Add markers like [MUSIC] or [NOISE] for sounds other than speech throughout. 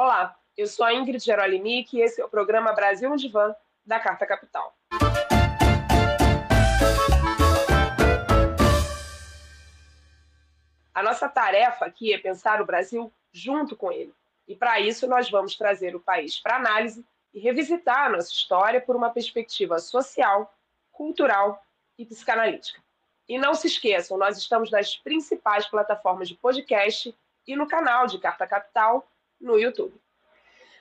Olá, eu sou a Ingrid Gerolimic e esse é o programa Brasil Divã da Carta Capital. A nossa tarefa aqui é pensar o Brasil junto com ele. E para isso nós vamos trazer o país para análise e revisitar a nossa história por uma perspectiva social, cultural e psicanalítica. E não se esqueçam, nós estamos nas principais plataformas de podcast e no canal de Carta Capital no YouTube.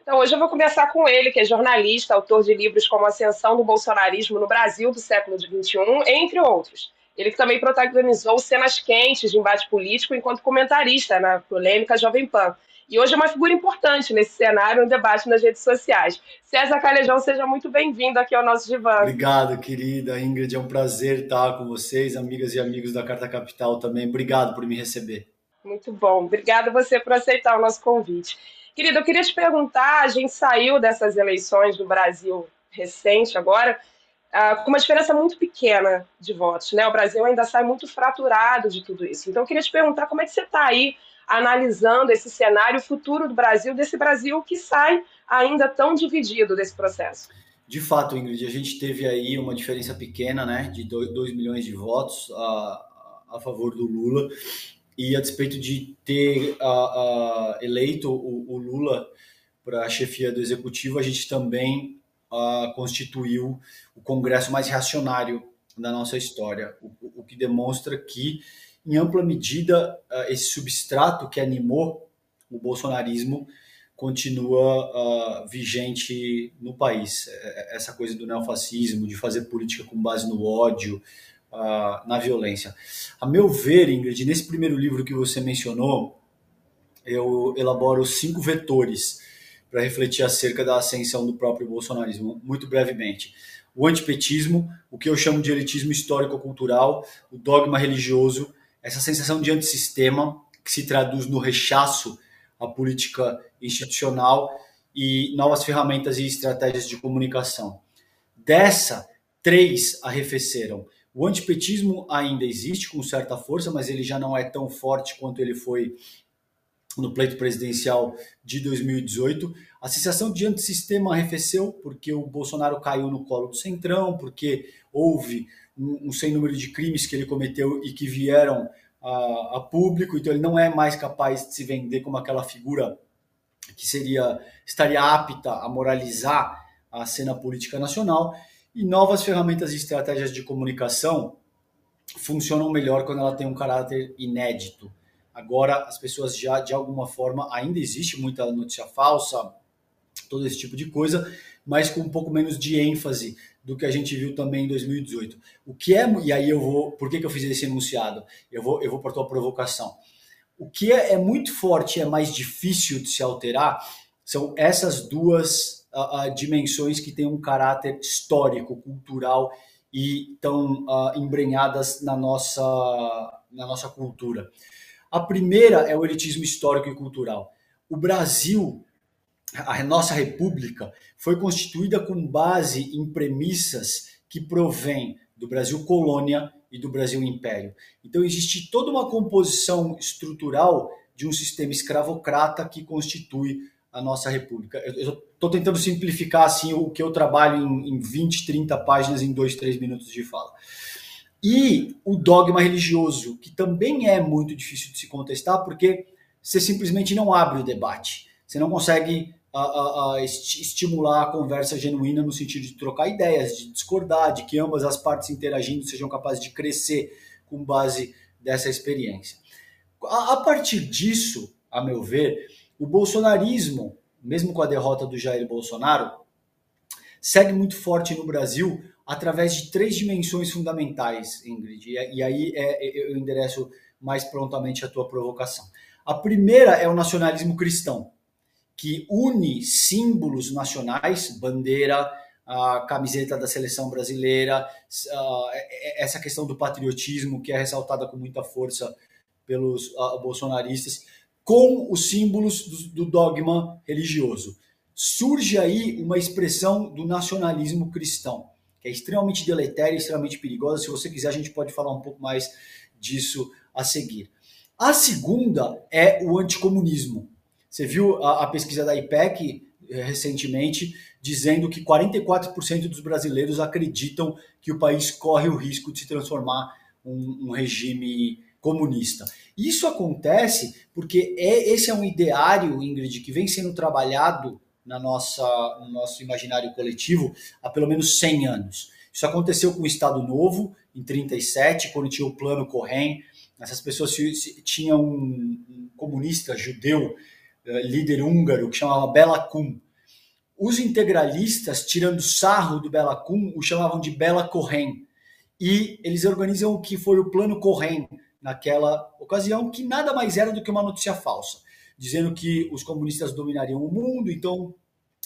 Então, hoje eu vou conversar com ele, que é jornalista, autor de livros como Ascensão do Bolsonarismo no Brasil do século XXI, entre outros. Ele que também protagonizou cenas quentes de embate político enquanto comentarista na polêmica Jovem Pan. E hoje é uma figura importante nesse cenário, no debate nas redes sociais. César Calejão, seja muito bem-vindo aqui ao nosso divã. Obrigado, querida Ingrid. É um prazer estar com vocês, amigas e amigos da Carta Capital também. Obrigado por me receber. Muito bom. Obrigada você por aceitar o nosso convite. Querido, eu queria te perguntar: a gente saiu dessas eleições no Brasil recente agora uh, com uma diferença muito pequena de votos. Né? O Brasil ainda sai muito fraturado de tudo isso. Então, eu queria te perguntar como é que você está aí analisando esse cenário futuro do Brasil, desse Brasil que sai ainda tão dividido desse processo. De fato, Ingrid, a gente teve aí uma diferença pequena, né, de 2 milhões de votos a, a favor do Lula, e a despeito de ter eleito o, o Lula para a chefia do executivo, a gente também constituiu o Congresso mais reacionário da nossa história, o, o que demonstra que, em ampla medida, esse substrato que animou o bolsonarismo continua uh, vigente no país. É, é, essa coisa do neofascismo, de fazer política com base no ódio, uh, na violência. A meu ver, Ingrid, nesse primeiro livro que você mencionou, eu elaboro cinco vetores para refletir acerca da ascensão do próprio bolsonarismo, muito brevemente. O antipetismo, o que eu chamo de elitismo histórico-cultural, o dogma religioso, essa sensação de antissistema que se traduz no rechaço à política institucional e novas ferramentas e estratégias de comunicação. Dessa, três arrefeceram. O antipetismo ainda existe com certa força, mas ele já não é tão forte quanto ele foi no pleito presidencial de 2018. A sensação de antissistema arrefeceu porque o Bolsonaro caiu no colo do Centrão, porque houve um, um sem número de crimes que ele cometeu e que vieram a, a, público, então ele não é mais capaz de se vender como aquela figura que seria estaria apta a moralizar a cena política nacional e novas ferramentas e estratégias de comunicação funcionam melhor quando ela tem um caráter inédito. Agora, as pessoas já, de alguma forma, ainda existe muita notícia falsa, todo esse tipo de coisa, mas com um pouco menos de ênfase do que a gente viu também em 2018. O que é, e aí eu vou, por que, que eu fiz esse enunciado? Eu vou, eu vou para tua provocação. O que é, é muito forte e é mais difícil de se alterar são essas duas uh, dimensões que têm um caráter histórico, cultural e estão uh, embrenhadas na nossa, na nossa cultura. A primeira é o elitismo histórico e cultural. O Brasil, a nossa república, foi constituída com base em premissas que provêm do Brasil colônia e do Brasil império. Então existe toda uma composição estrutural de um sistema escravocrata que constitui a nossa república. Eu estou tentando simplificar assim o que eu trabalho em, em 20, 30 páginas em 2, 3 minutos de fala. E o dogma religioso, que também é muito difícil de se contestar, porque você simplesmente não abre o debate. Você não consegue a, a, a estimular a conversa genuína no sentido de trocar ideias, de discordar, de que ambas as partes interagindo sejam capazes de crescer com base dessa experiência. A, a partir disso, a meu ver, o bolsonarismo, mesmo com a derrota do Jair Bolsonaro, segue muito forte no Brasil através de três dimensões fundamentais, Ingrid. E, aí é, é, eu endereço mais prontamente a tua provocação. A primeira é o nacionalismo cristão, que une símbolos nacionais, bandeira, a camiseta da seleção brasileira, essa questão do patriotismo que é ressaltada com muita força pelos bolsonaristas, com os símbolos do dogma religioso. Surge aí uma expressão do nacionalismo cristão que é extremamente deletéria extremamente perigosa. Se você quiser, a gente pode falar um pouco mais disso a seguir. A segunda é o anticomunismo. Você viu a, a pesquisa da IPEC eh, recentemente dizendo que 44% dos brasileiros acreditam que o país corre o risco de se transformar um, um regime comunista. Isso acontece porque é, esse é um ideário, Ingrid, que vem sendo trabalhado na nossa, no nosso imaginário coletivo há pelo menos 100 anos. Isso aconteceu com o Estado Novo, em 37, quando tinha o Plano Correm. Essas pessoas tinham um comunista judeu, eh, líder húngaro, que chamava Bela Kun. Os integralistas, tirando sarro do Bela Kun, o chamavam de Bela Correm. E eles organizam o que foi o Plano Correm, naquela ocasião, que nada mais era do que uma notícia falsa, dizendo que os comunistas dominariam o mundo, então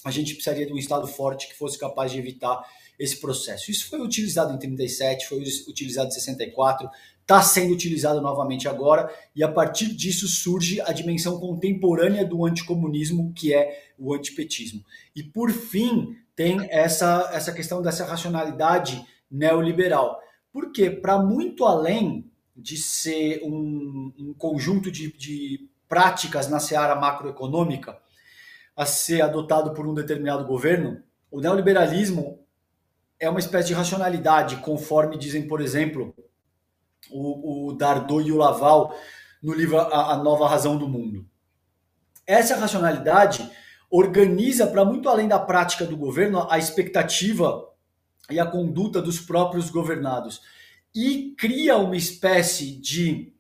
a gente precisaria de um Estado forte que fosse capaz de evitar esse processo. Isso foi utilizado em 37, foi utilizado em 64, está sendo utilizado novamente agora, e a partir disso surge a dimensão contemporânea do anticomunismo, que é o antipetismo. E por fim, tem essa, essa questão dessa racionalidade neoliberal. Porque, para muito além de ser um, um conjunto de, de práticas na seara macroeconômica a ser adotado por um determinado governo, o neoliberalismo é uma espécie de racionalidade, conforme dizem, por exemplo, o, o Dardot e o Laval no livro a, a Nova Razão do Mundo. Essa racionalidade organiza para muito além da prática do governo a expectativa e a conduta dos próprios governados e cria uma espécie de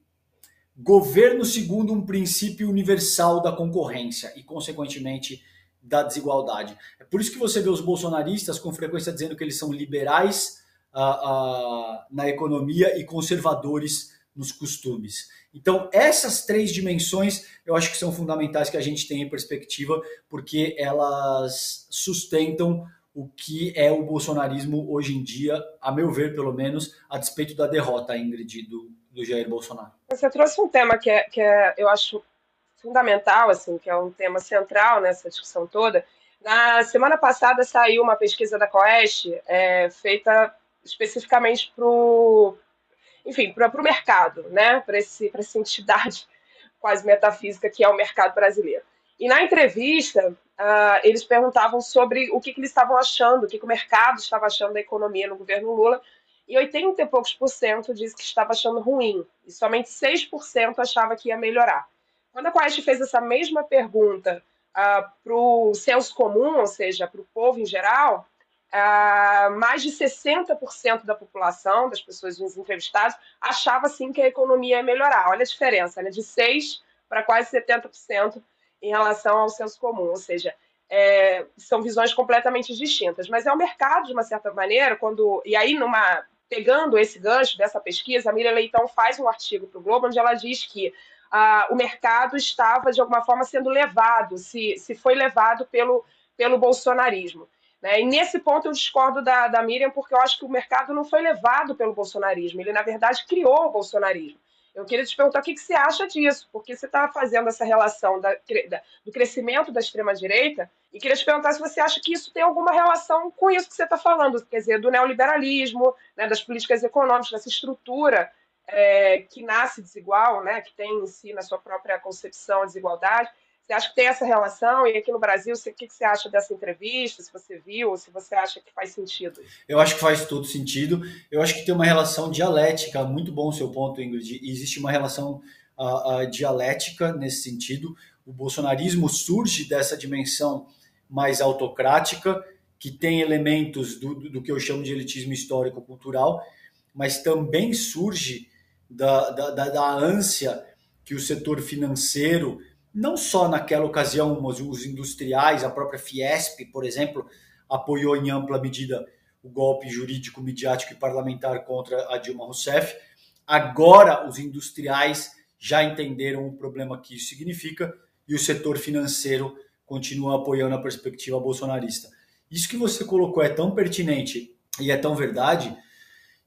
governo segundo um princípio universal da concorrência e, consequentemente, da desigualdade. É por isso que você vê os bolsonaristas com frequência dizendo que eles são liberais ah, ah, na economia e conservadores nos costumes. Então, essas três dimensões eu acho que são fundamentais que a gente tenha em perspectiva, porque elas sustentam o que é o bolsonarismo hoje em dia, a meu ver, pelo menos, a despeito da derrota, Ingrid, do, do Jair Bolsonaro. Você trouxe um tema que, é, que é, eu acho fundamental, assim, que é um tema central nessa discussão toda. Na semana passada saiu uma pesquisa da Coest é, feita especificamente para o enfim, para o mercado, né? para essa entidade quase metafísica que é o mercado brasileiro. E na entrevista, uh, eles perguntavam sobre o que, que, eles estavam achando, o que, que o mercado estava achando da economia no governo Lula, e 80 e poucos por cento disse que estava achando ruim, e somente 6% achava que ia melhorar. Quando a Quest fez essa mesma pergunta uh, para o senso comum, ou seja, para o povo em geral, uh, mais de 60% da população, das pessoas entrevistadas, achava sim que a economia ia melhorar. Olha a diferença, né? de 6% para quase 70% em relação ao senso comum, ou seja, é, são visões completamente distintas. Mas é o mercado, de uma certa maneira, quando. E aí, numa pegando esse gancho dessa pesquisa, a Miriam Leitão faz um artigo para o Globo onde ela diz que ah, o mercado estava, de alguma forma, sendo levado, se, se foi levado pelo, pelo bolsonarismo. Né? E nesse ponto eu discordo da, da Miriam, porque eu acho que o mercado não foi levado pelo bolsonarismo, ele, na verdade, criou o bolsonarismo. Eu queria te perguntar o que, que você acha disso, porque você está fazendo essa relação da, da, do crescimento da extrema-direita, e queria te perguntar se você acha que isso tem alguma relação com isso que você está falando, quer dizer, do neoliberalismo, né, das políticas econômicas, dessa estrutura é, que nasce desigual, né, que tem em si, na sua própria concepção, a desigualdade. Você acha que tem essa relação? E aqui no Brasil, o que, você acha dessa entrevista? Se você viu, se você acha que faz sentido? Eu acho que faz todo sentido. Eu acho que tem uma relação dialética, muito bom o seu ponto, Ingrid. Existe uma relação dialética nesse sentido. O bolsonarismo surge dessa dimensão mais autocrática, que tem elementos do, do que eu chamo de elitismo histórico-cultural, mas também surge da, da, da, da ânsia que o setor financeiro não só naquela ocasião, os industriais, a própria Fiesp, por exemplo, apoiou em ampla medida o golpe jurídico, midiático e parlamentar contra a Dilma Rousseff. Agora, os industriais já entenderam o problema que isso significa e o setor financeiro continua apoiando a perspectiva bolsonarista. Isso que você colocou é tão pertinente e é tão verdade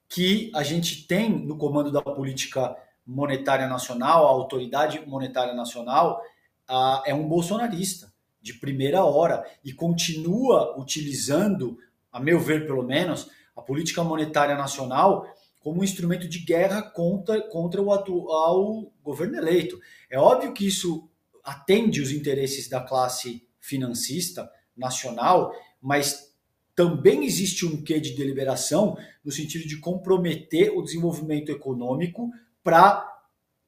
que a gente tem no comando da política monetária nacional, a autoridade monetária nacional, é um bolsonarista de primeira hora e continua utilizando, a meu ver pelo menos, a política monetária nacional como um instrumento de guerra contra, contra o atual governo eleito. É óbvio que isso atende os interesses da classe financista nacional, mas também existe um quê de deliberação no sentido de comprometer o desenvolvimento econômico para,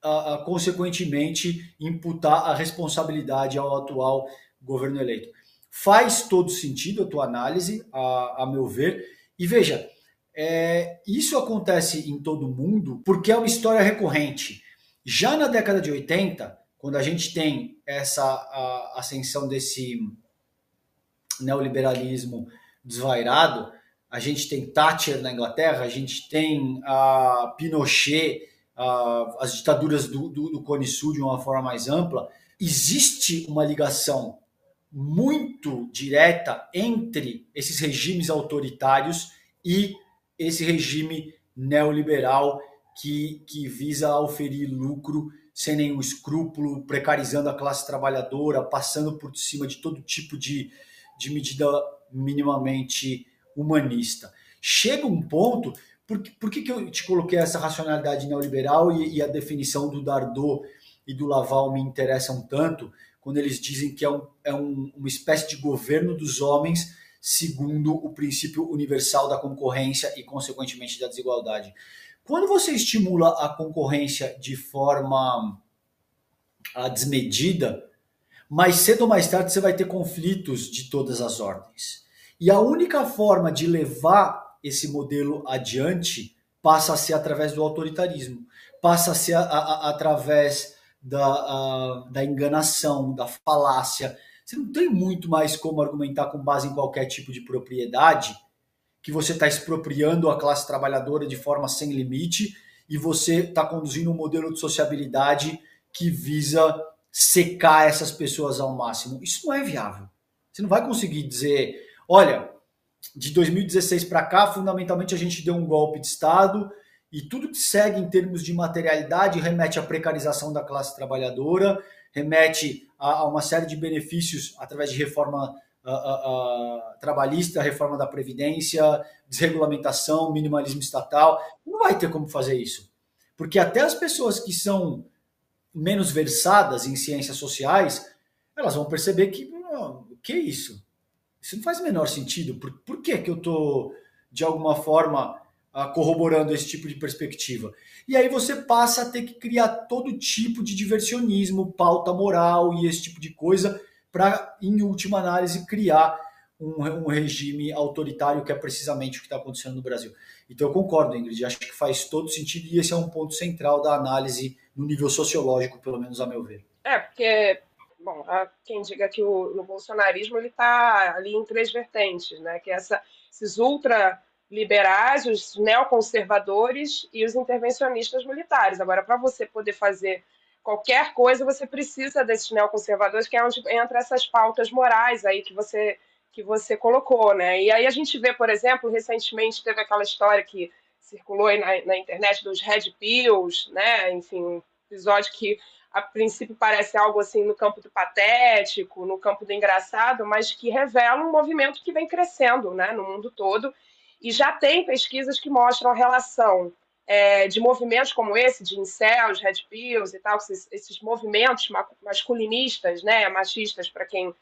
uh, uh, consequentemente, imputar a responsabilidade ao atual governo eleito. Faz todo sentido a tua análise, a, a meu ver, e veja, é, isso acontece em todo mundo porque é uma história recorrente. Já na década de 80, quando a gente tem essa ascensão desse neoliberalismo desvairado, a gente tem Thatcher na Inglaterra, a gente tem a Pinochet, as ditaduras do, do, do Cone Sul de uma forma mais ampla. Existe uma ligação muito direta entre esses regimes autoritários e esse regime neoliberal que, que visa oferir lucro sem nenhum escrúpulo, precarizando a classe trabalhadora, passando por cima de todo tipo de, de medida minimamente humanista. Chega um ponto, por, por que, que eu te coloquei essa racionalidade neoliberal e, e a definição do Dardot e do Laval me interessam tanto, quando eles dizem que é, um, é um, uma espécie de governo dos homens segundo o princípio universal da concorrência e, consequentemente, da desigualdade. Quando você estimula a concorrência de forma ah, desmedida, mais cedo ou mais tarde você vai ter conflitos de todas as ordens. E a única forma de levar esse modelo adiante passa a ser através do autoritarismo, passa a ser a, a, através da, da enganação, da falácia. Você não tem muito mais como argumentar com base em qualquer tipo de propriedade que você está expropriando a classe trabalhadora de forma sem limite e você está conduzindo um modelo de sociabilidade que visa secar essas pessoas ao máximo. Isso não é viável. Você não vai conseguir dizer, olha, de 2016 para cá, fundamentalmente a gente deu um golpe de Estado e tudo que segue em termos de materialidade remete à precarização da classe trabalhadora, remete a, a uma série de benefícios através de reforma a, a, trabalhista, reforma da Previdência, desregulamentação, minimalismo estatal. Não vai ter como fazer isso. Porque até as pessoas que são menos versadas em ciências sociais, elas vão perceber que, que é isso? Isso não faz o menor sentido. Por, por que, que eu estou, de alguma forma, corroborando esse tipo de perspectiva? E aí você passa a ter que criar todo tipo de diversionismo, pauta moral e esse tipo de coisa, para, em última análise, criar um, um, regime autoritário, que é precisamente o que está acontecendo no Brasil. Então eu concordo, Ingrid, acho que faz todo sentido e esse é um ponto central da análise no nível sociológico, pelo menos a meu ver. É, porque, bom, há quem diga que o, no bolsonarismo está ali em três vertentes, né? Que é essa, esses ultra liberais, os neoconservadores e os intervencionistas militares. Agora, para você poder fazer qualquer coisa, você precisa desses neoconservadores, que é onde entra essas pautas morais aí que você que você colocou, né? E aí a gente vê, por exemplo, recentemente teve aquela história que circulou na, na internet dos Red Pills, né? Enfim, um episódio que a princípio parece algo assim no campo do patético, no campo do engraçado, mas que revela um movimento que vem crescendo, né? No mundo todo e já tem pesquisas que mostram a relação é, de movimentos como esse, de incels, red pills e tal, esses, esses movimentos masculinistas, né, machistas, para quem,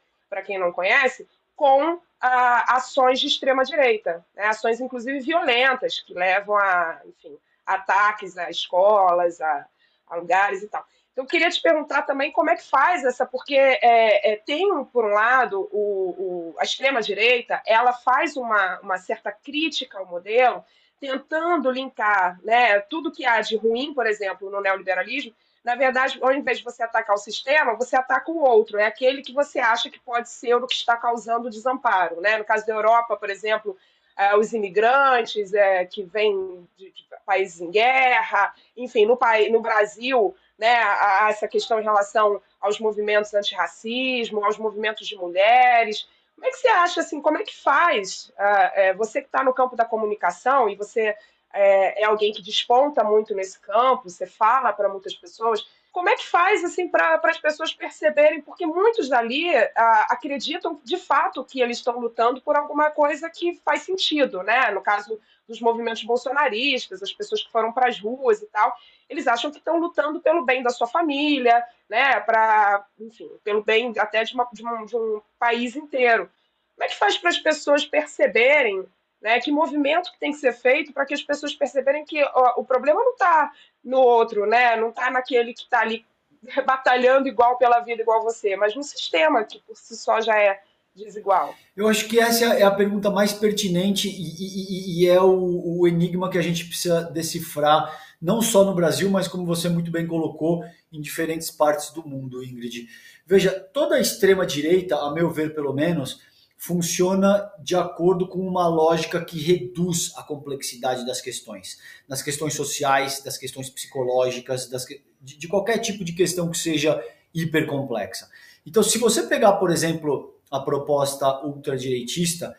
quem não conhece, com a, ações de extrema-direita, né, ações inclusive violentas, que levam a, enfim, ataques a escolas, a, a lugares e tal. Então, eu queria te perguntar também como é que faz essa, porque é, é, tem, por um lado, o, o, a extrema-direita, ela faz uma, uma certa crítica ao modelo, tentando linkar né, tudo que há de ruim, por exemplo, no neoliberalismo. Na verdade, ao invés de você atacar o sistema, você ataca o outro, é aquele que você acha que pode ser o que está causando o desamparo. Né? No caso da Europa, por exemplo, Uh, os imigrantes uh, que vêm de, de, países em guerra, enfim, no, no Brasil, né, a, a essa questão em relação aos movimentos antirracismo, aos movimentos de mulheres. Como é que você acha, assim, como é que faz? Uh, você que está no campo da comunicação e você é, é, alguém que desponta muito nesse campo, você fala para muitas pessoas, como é que faz assim para as pessoas perceberem? Porque muitos dali ah, acreditam de fato que eles estão lutando por alguma coisa que faz sentido, né? No caso dos movimentos bolsonaristas, as pessoas que foram para as ruas e tal, eles acham que estão lutando pelo bem da sua família, né? Para, enfim, pelo bem até de, uma, de, um, de um país inteiro. Como é que faz para as pessoas perceberem né? Que movimento que tem que ser feito para que as pessoas perceberem que ó, o problema não está no outro, né? Não está naquele que está ali [LAUGHS] batalhando igual pela vida, igual você, mas no sistema que por si só já é desigual. Eu acho que essa é a pergunta mais pertinente e, e, e é o, o, enigma que a gente precisa decifrar, não só no Brasil, mas como você muito bem colocou, em diferentes partes do mundo, Ingrid. Veja, toda a extrema-direita, a meu ver pelo menos, funciona de acordo com uma lógica que reduz a complexidade das questões, das questões sociais, das questões psicológicas, das, de, de qualquer tipo de questão que seja hipercomplexa. Então, se você pegar, por exemplo, a proposta ultradireitista,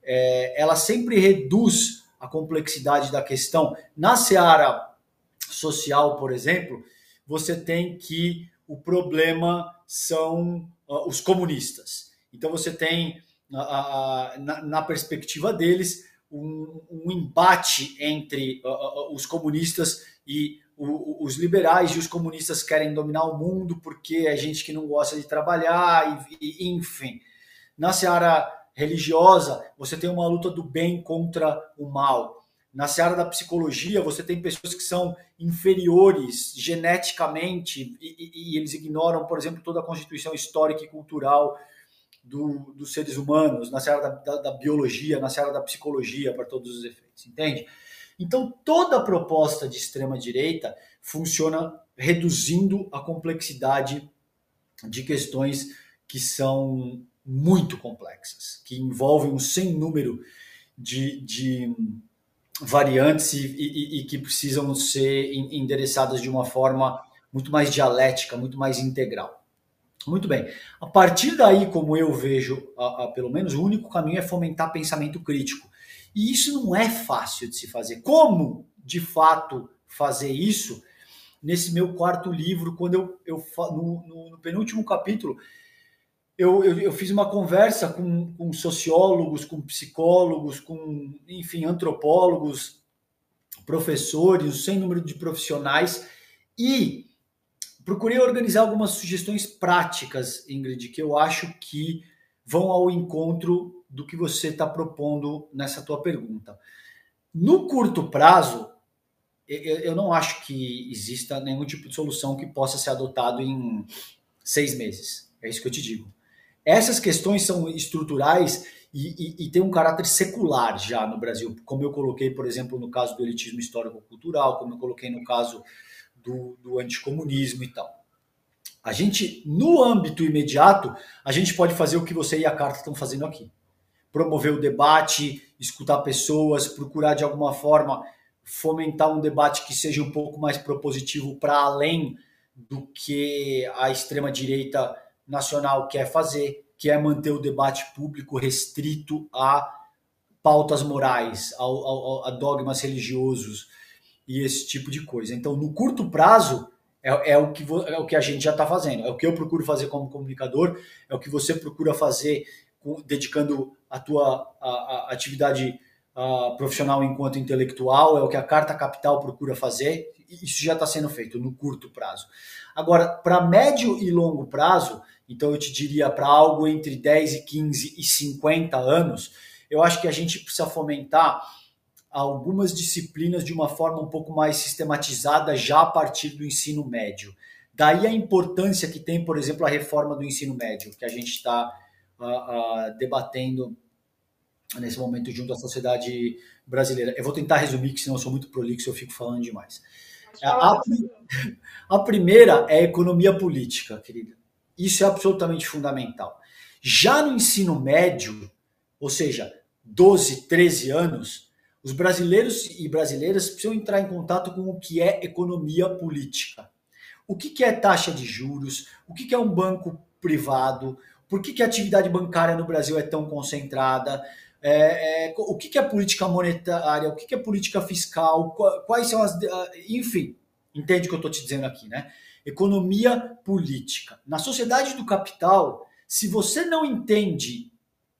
é, ela sempre reduz a complexidade da questão. Na seara social, por exemplo, você tem que o problema são uh, os comunistas. Então você tem na, na perspectiva deles, um, um embate entre uh, os comunistas e o, os liberais e os comunistas querem dominar o mundo porque é gente que não gosta de trabalhar, e, e, enfim. Na seara religiosa, você tem uma luta do bem contra o mal. Na seara da psicologia, você tem pessoas que são inferiores geneticamente e, e, e eles ignoram, por exemplo, toda a constituição histórica e cultural do, dos seres humanos, na seara da, da, da biologia, na seara da psicologia, para todos os efeitos, entende? Então, toda proposta de extrema-direita funciona reduzindo a complexidade de questões que são muito complexas, que envolvem um sem número de, de variantes e, e, e, que precisam ser endereçadas de uma forma muito mais dialética, muito mais integral. Muito bem. A partir daí, como eu vejo, a, a, pelo menos o único caminho é fomentar pensamento crítico. E isso não é fácil de se fazer. Como, de fato, fazer isso? Nesse meu quarto livro, quando eu, eu no, no, no penúltimo capítulo, eu, eu, eu, fiz uma conversa com, com sociólogos, com psicólogos, com, enfim, antropólogos, professores, sem número de profissionais, e procurei organizar algumas sugestões práticas, Ingrid, que eu acho que vão ao encontro do que você está propondo nessa tua pergunta. No curto prazo, eu não acho que exista nenhum tipo de solução que possa ser adotado em seis meses. É isso que eu te digo. Essas questões são estruturais e, e, e têm um caráter secular já no Brasil, como eu coloquei, por exemplo, no caso do elitismo histórico-cultural, como eu coloquei no caso do, do anticomunismo e tal. A gente, no âmbito imediato, a gente pode fazer o que você e a Carta estão fazendo aqui. Promover o debate, escutar pessoas, procurar de alguma forma fomentar um debate que seja um pouco mais propositivo para além do que a extrema-direita nacional quer fazer, que é manter o debate público restrito a pautas morais, a, a, a dogmas religiosos, e esse tipo de coisa. Então, no curto prazo, é, é, o, que, é o que a gente já está fazendo, é o que eu procuro fazer como comunicador, é o que você procura fazer com, dedicando a tua a, a atividade a, profissional enquanto intelectual, é o que a Carta Capital procura fazer, isso já está sendo feito no curto prazo. Agora, para médio e longo prazo, então eu te diria para algo entre 10 e 15 e 50 anos, eu acho que a gente precisa fomentar algumas disciplinas de uma forma um pouco mais sistematizada já a partir do ensino médio. Daí a importância que tem, por exemplo, a reforma do ensino médio, que a gente está uh, uh, debatendo nesse momento junto à sociedade brasileira. Eu vou tentar resumir, que senão eu sou muito prolixo e eu fico falando demais. A, [LAUGHS] a primeira é a economia política, querida. Isso é absolutamente fundamental. Já no ensino médio, ou seja, 12, 13 anos, os brasileiros e brasileiras precisam entrar em contato com o que é economia política. O que é taxa de juros? O que é um banco privado? Por que, a atividade bancária no Brasil é tão concentrada? É, é, o que, é política monetária? O que, é política fiscal? Quais são as. Enfim, entende o que eu estou te dizendo aqui, né? Economia política. Na sociedade do capital, se você não entende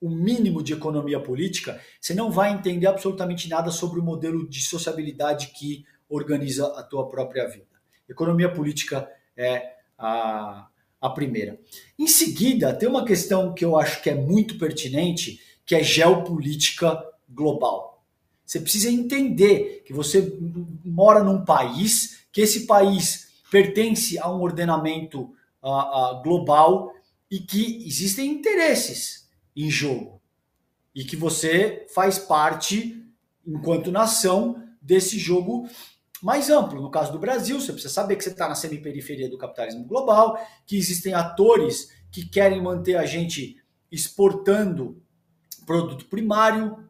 o mínimo de economia política, você não vai entender absolutamente nada sobre o modelo de sociabilidade que organiza a tua própria vida. Economia política é a, a primeira. Em seguida, tem uma questão que eu acho que é muito pertinente, que é geopolítica global. Você precisa entender que você mora num país, que esse país pertence a um ordenamento uh, uh, global e que existem interesses em jogo e que você faz parte, enquanto nação, desse jogo mais amplo. No caso do Brasil, você precisa saber que você está na semiperiferia do capitalismo global, que existem atores que querem manter a gente exportando produto primário,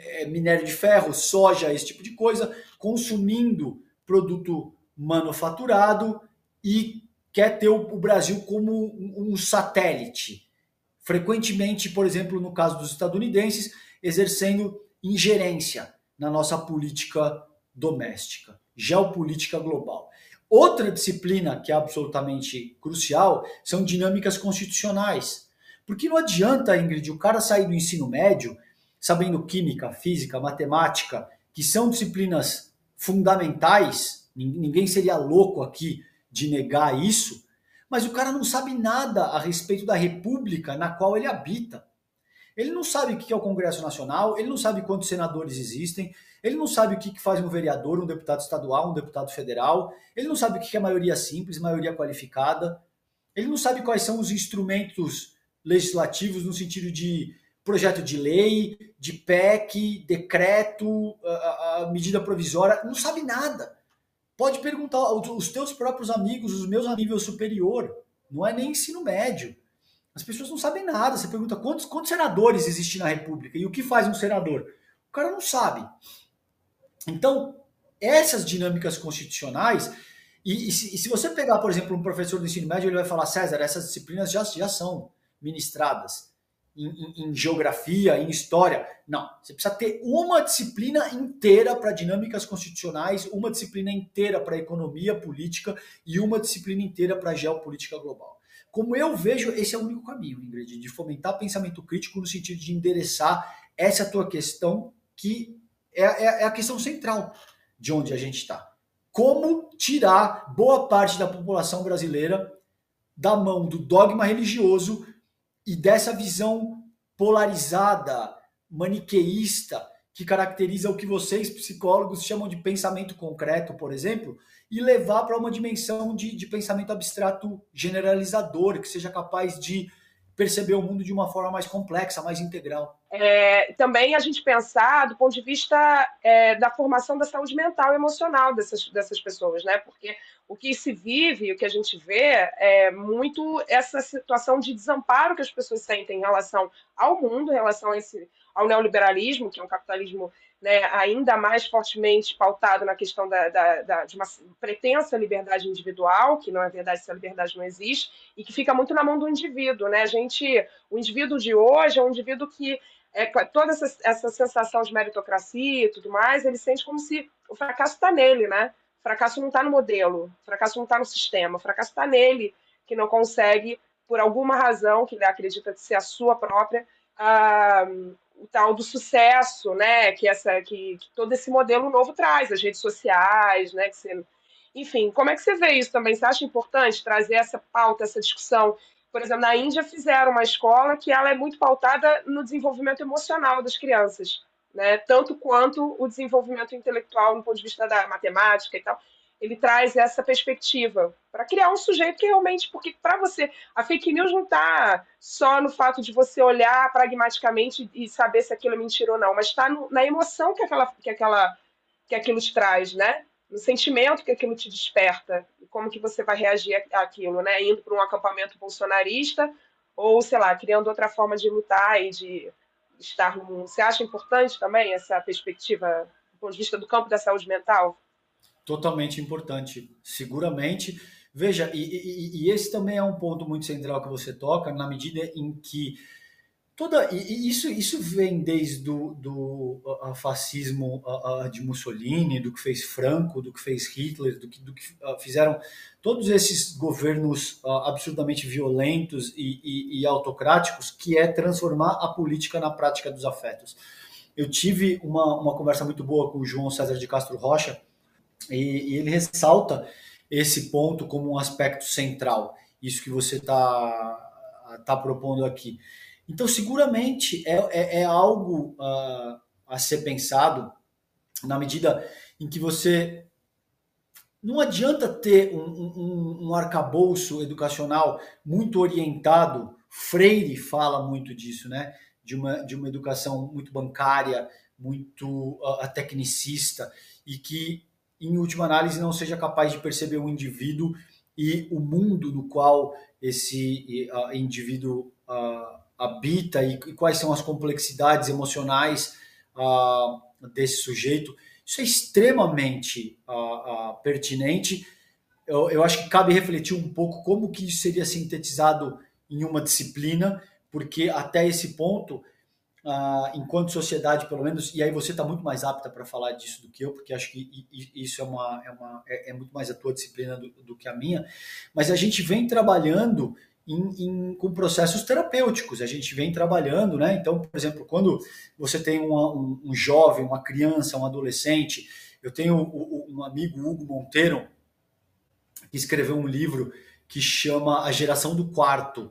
é, minério de ferro, soja, esse tipo de coisa, consumindo produto manufaturado e quer ter o Brasil como um satélite. Frequentemente, por exemplo, no caso dos estadunidenses, exercendo ingerência na nossa política doméstica, geopolítica global. Outra disciplina que é absolutamente crucial são dinâmicas constitucionais porque não adianta, Ingrid, o cara sair do ensino médio sabendo química, física, matemática, que são disciplinas fundamentais, ninguém seria louco aqui de negar isso, mas o cara não sabe nada a respeito da república na qual ele habita. Ele não sabe o que é o Congresso Nacional, ele não sabe quantos senadores existem, ele não sabe o que faz um vereador, um deputado estadual, um deputado federal, ele não sabe o que é maioria simples, maioria qualificada, ele não sabe quais são os instrumentos legislativos no sentido de projeto de lei, de PEC, decreto, a, a medida provisória, não sabe nada. Pode perguntar aos teus próprios amigos, os meus a nível superior, não é nem ensino médio. As pessoas não sabem nada. Você pergunta quantos, quantos senadores existem na República e o que faz um senador? O cara não sabe. Então, essas dinâmicas constitucionais, e, e, se, e se, você pegar, por exemplo, um professor do ensino médio, ele vai falar, César, essas disciplinas já, já são ministradas em, em, em, geografia, em história. Não, você precisa ter uma disciplina inteira para dinâmicas constitucionais, uma disciplina inteira para economia política e uma disciplina inteira para geopolítica global. Como eu vejo, esse é o único caminho, Ingrid, de fomentar pensamento crítico no sentido de endereçar essa tua questão, que é, é, é a questão central de onde a gente está. Como tirar boa parte da população brasileira da mão do dogma religioso e dessa visão polarizada, maniqueísta, que caracteriza o que vocês, psicólogos, chamam de pensamento concreto, por exemplo, e levar para uma dimensão de, de pensamento abstrato generalizador, que seja capaz de perceber o mundo de uma forma mais complexa, mais integral. É, também a gente pensar do ponto de vista é, da formação da saúde mental e emocional dessas, dessas pessoas, né? Porque o que se vive, o que a gente vê, é muito essa situação de desamparo que as pessoas sentem em relação ao mundo, em relação a esse, ao neoliberalismo, que é um capitalismo né, ainda mais fortemente pautado na questão da, da, da, de uma pretensa liberdade individual, que não é verdade, essa liberdade não existe, e que fica muito na mão do indivíduo. Né? A gente, o indivíduo de hoje é um indivíduo que é, toda essa, essa sensação de meritocracia e tudo mais, ele sente como se o fracasso está nele, né? O fracasso não está no modelo, o fracasso não está no sistema, o fracasso está nele, que não consegue, por alguma razão, que ele acredita ser a sua própria, ah, o tal do sucesso, né? Que essa, que, que, todo esse modelo novo traz, as redes sociais, né? Que você, enfim, como é que você vê isso também? Você acha importante trazer essa pauta, essa discussão? Por exemplo, na Índia fizeram uma escola que ela é muito pautada no desenvolvimento emocional das crianças, né? Tanto quanto o desenvolvimento intelectual no ponto de vista da matemática e tal ele traz essa perspectiva para criar um sujeito que realmente, porque para você, a fake news não está só no fato de você olhar pragmaticamente e saber se aquilo é mentira ou não, mas está na emoção que aquela, que aquela, que aquilo te traz, né? No sentimento que aquilo te desperta como que você vai reagir àquilo, né? Indo para um acampamento bolsonarista ou, sei lá, criando outra forma de lutar e de estar no mundo. Você acha importante também essa perspectiva do ponto de vista do campo da saúde mental? Totalmente importante, seguramente. Veja, e, e, e, esse também é um ponto muito central que você toca, na medida em que toda e isso isso vem desde do, do a, fascismo a, a, de Mussolini, do que fez Franco, do que fez Hitler, do que, do que fizeram todos esses governos absurdamente violentos e, e, e, autocráticos, que é transformar a política na prática dos afetos. Eu tive uma, uma conversa muito boa com o João César de Castro Rocha e, e ele ressalta esse ponto como um aspecto central, isso que você está tá propondo aqui. Então, seguramente é, é, é algo uh, a ser pensado na medida em que você. Não adianta ter um, um, um arcabouço educacional muito orientado, Freire fala muito disso, né? De uma, de uma educação muito bancária, muito uh, tecnicista, e que, em última análise, não seja capaz de perceber o indivíduo e o mundo no qual esse uh, indivíduo uh, habita e, e, quais são as complexidades emocionais uh, desse sujeito. Isso é extremamente pertinente. Eu, eu acho que cabe refletir um pouco como que isso seria sintetizado em uma disciplina, porque até esse ponto Uh, enquanto sociedade, pelo menos, e aí você está muito mais apta para falar disso do que eu, porque acho que isso é, uma, é, uma, é, é muito mais a tua disciplina do, do, que a minha, mas a gente vem trabalhando em, em, com processos terapêuticos, a gente vem trabalhando, né? Então, por exemplo, quando você tem uma, um, um, jovem, uma criança, um adolescente, eu tenho um, um amigo, Hugo Monteiro, que escreveu um livro que chama A Geração do Quarto,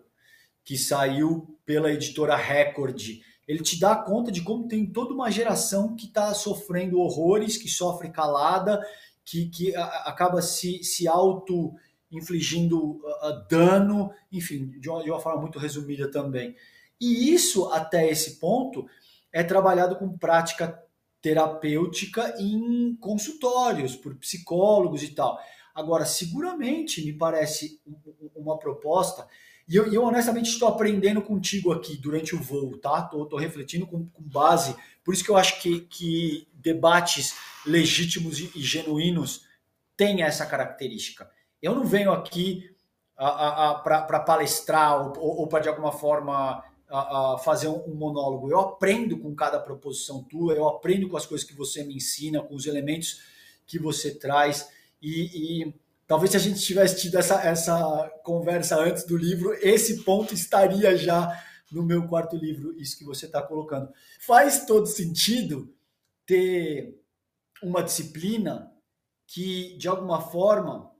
que saiu pela editora Record ele te dá conta de como tem toda uma geração que está sofrendo horrores, que sofre calada, que, que acaba se, se auto infligindo uh, dano, enfim, de uma, de uma forma muito resumida também. E isso, até esse ponto, é trabalhado com prática terapêutica em consultórios, por psicólogos e tal. Agora, seguramente me parece uma proposta e eu, eu honestamente estou aprendendo contigo aqui durante o voo, tá? Estou refletindo com, com, base. Por isso que eu acho que, que debates legítimos e, e genuínos têm essa característica. Eu não venho aqui para palestrar ou, ou, ou para de alguma forma a, a fazer um, um, monólogo. Eu aprendo com cada proposição tua, eu aprendo com as coisas que você me ensina, com os elementos que você traz. E, e Talvez se a gente tivesse tido essa, essa conversa antes do livro, esse ponto estaria já no meu quarto livro, isso que você está colocando. Faz todo sentido ter uma disciplina que, de alguma forma,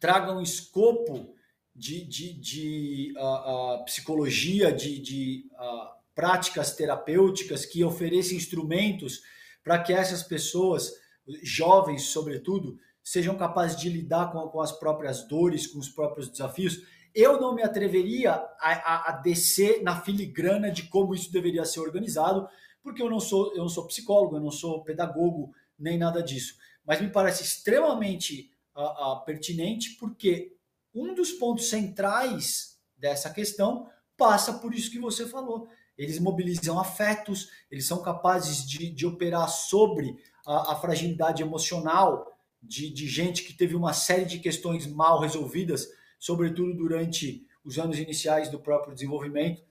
traga um escopo de, de, de uh, uh, psicologia, de, de uh, práticas terapêuticas que ofereçam instrumentos para que essas pessoas, jovens sobretudo, sejam capazes de lidar com, com as próprias dores, com os próprios desafios. Eu não me atreveria a, a, a, descer na filigrana de como isso deveria ser organizado, porque eu não sou, eu não sou psicólogo, eu não sou pedagogo, nem nada disso. Mas me parece extremamente uh, uh, pertinente, porque um dos pontos centrais dessa questão passa por isso que você falou. Eles mobilizam afetos, eles são capazes de, de operar sobre a, a fragilidade emocional de, de gente que teve uma série de questões mal resolvidas, sobretudo durante os anos iniciais do próprio desenvolvimento.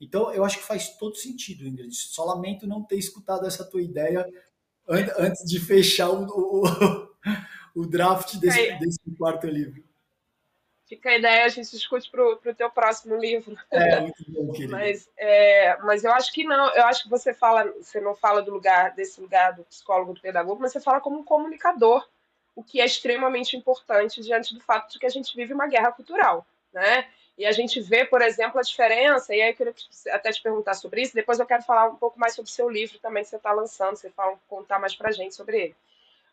Então, eu acho que faz todo sentido, Ingrid. Só lamento não ter escutado essa tua ideia antes de fechar o, o, o [LAUGHS] draft desse, desse, quarto livro. Fica a ideia, a gente discute para o teu próximo livro. É, muito bom, [LAUGHS] querido. Mas, é, mas eu acho que não, eu acho que você fala, você não fala do lugar, desse lugar do psicólogo, do pedagogo, mas você fala como um comunicador o que é extremamente importante diante do fato de que a gente vive uma guerra cultural, né? E a gente vê, por exemplo, a diferença, e aí eu queria até te perguntar sobre isso, depois eu quero falar um pouco mais sobre o seu livro também que você está lançando, você fala, contar mais para a gente sobre ele.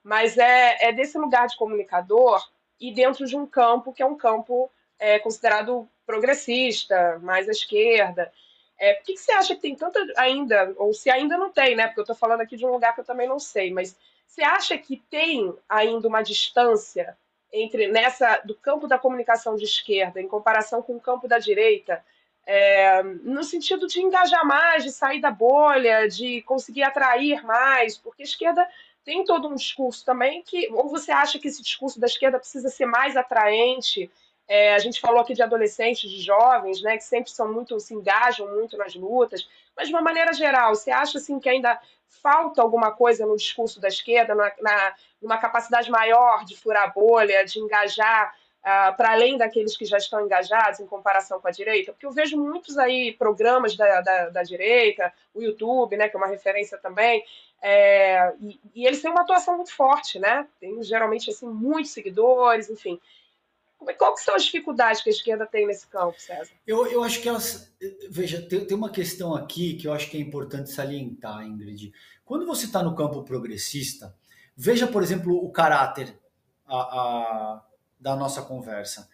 Mas é, é desse lugar de comunicador e dentro de um campo que é um campo é, considerado progressista, mais à esquerda. É, por que, que você acha que tem tanta ainda, ou se ainda não tem, né? Porque eu estou falando aqui de um lugar que eu também não sei, mas você acha que tem ainda uma distância entre nessa do campo da comunicação de esquerda em comparação com o campo da direita, é, no sentido de engajar mais, de sair da bolha, de conseguir atrair mais, porque a esquerda tem todo um discurso também que ou você acha que esse discurso da esquerda precisa ser mais atraente, É, a gente falou aqui de adolescentes, de jovens, né, que sempre são muito, se engajam muito nas lutas, mas de uma maneira geral, você acha assim que ainda falta alguma coisa no discurso da esquerda, na, na numa capacidade maior de furar bolha, de engajar uh, para além daqueles que já estão engajados em comparação com a direita? Porque eu vejo muitos aí programas da, da, da direita, o YouTube, né, que é uma referência também, é, e, e, eles têm uma atuação muito forte, né? Tem geralmente assim muitos seguidores, enfim. Qual que são as dificuldades que a esquerda tem nesse campo, César? Eu, eu acho que elas. Veja, tem, tem uma questão aqui que eu acho que é importante salientar, Ingrid. Quando você está no campo progressista, veja, por exemplo, o caráter a, a, da nossa conversa.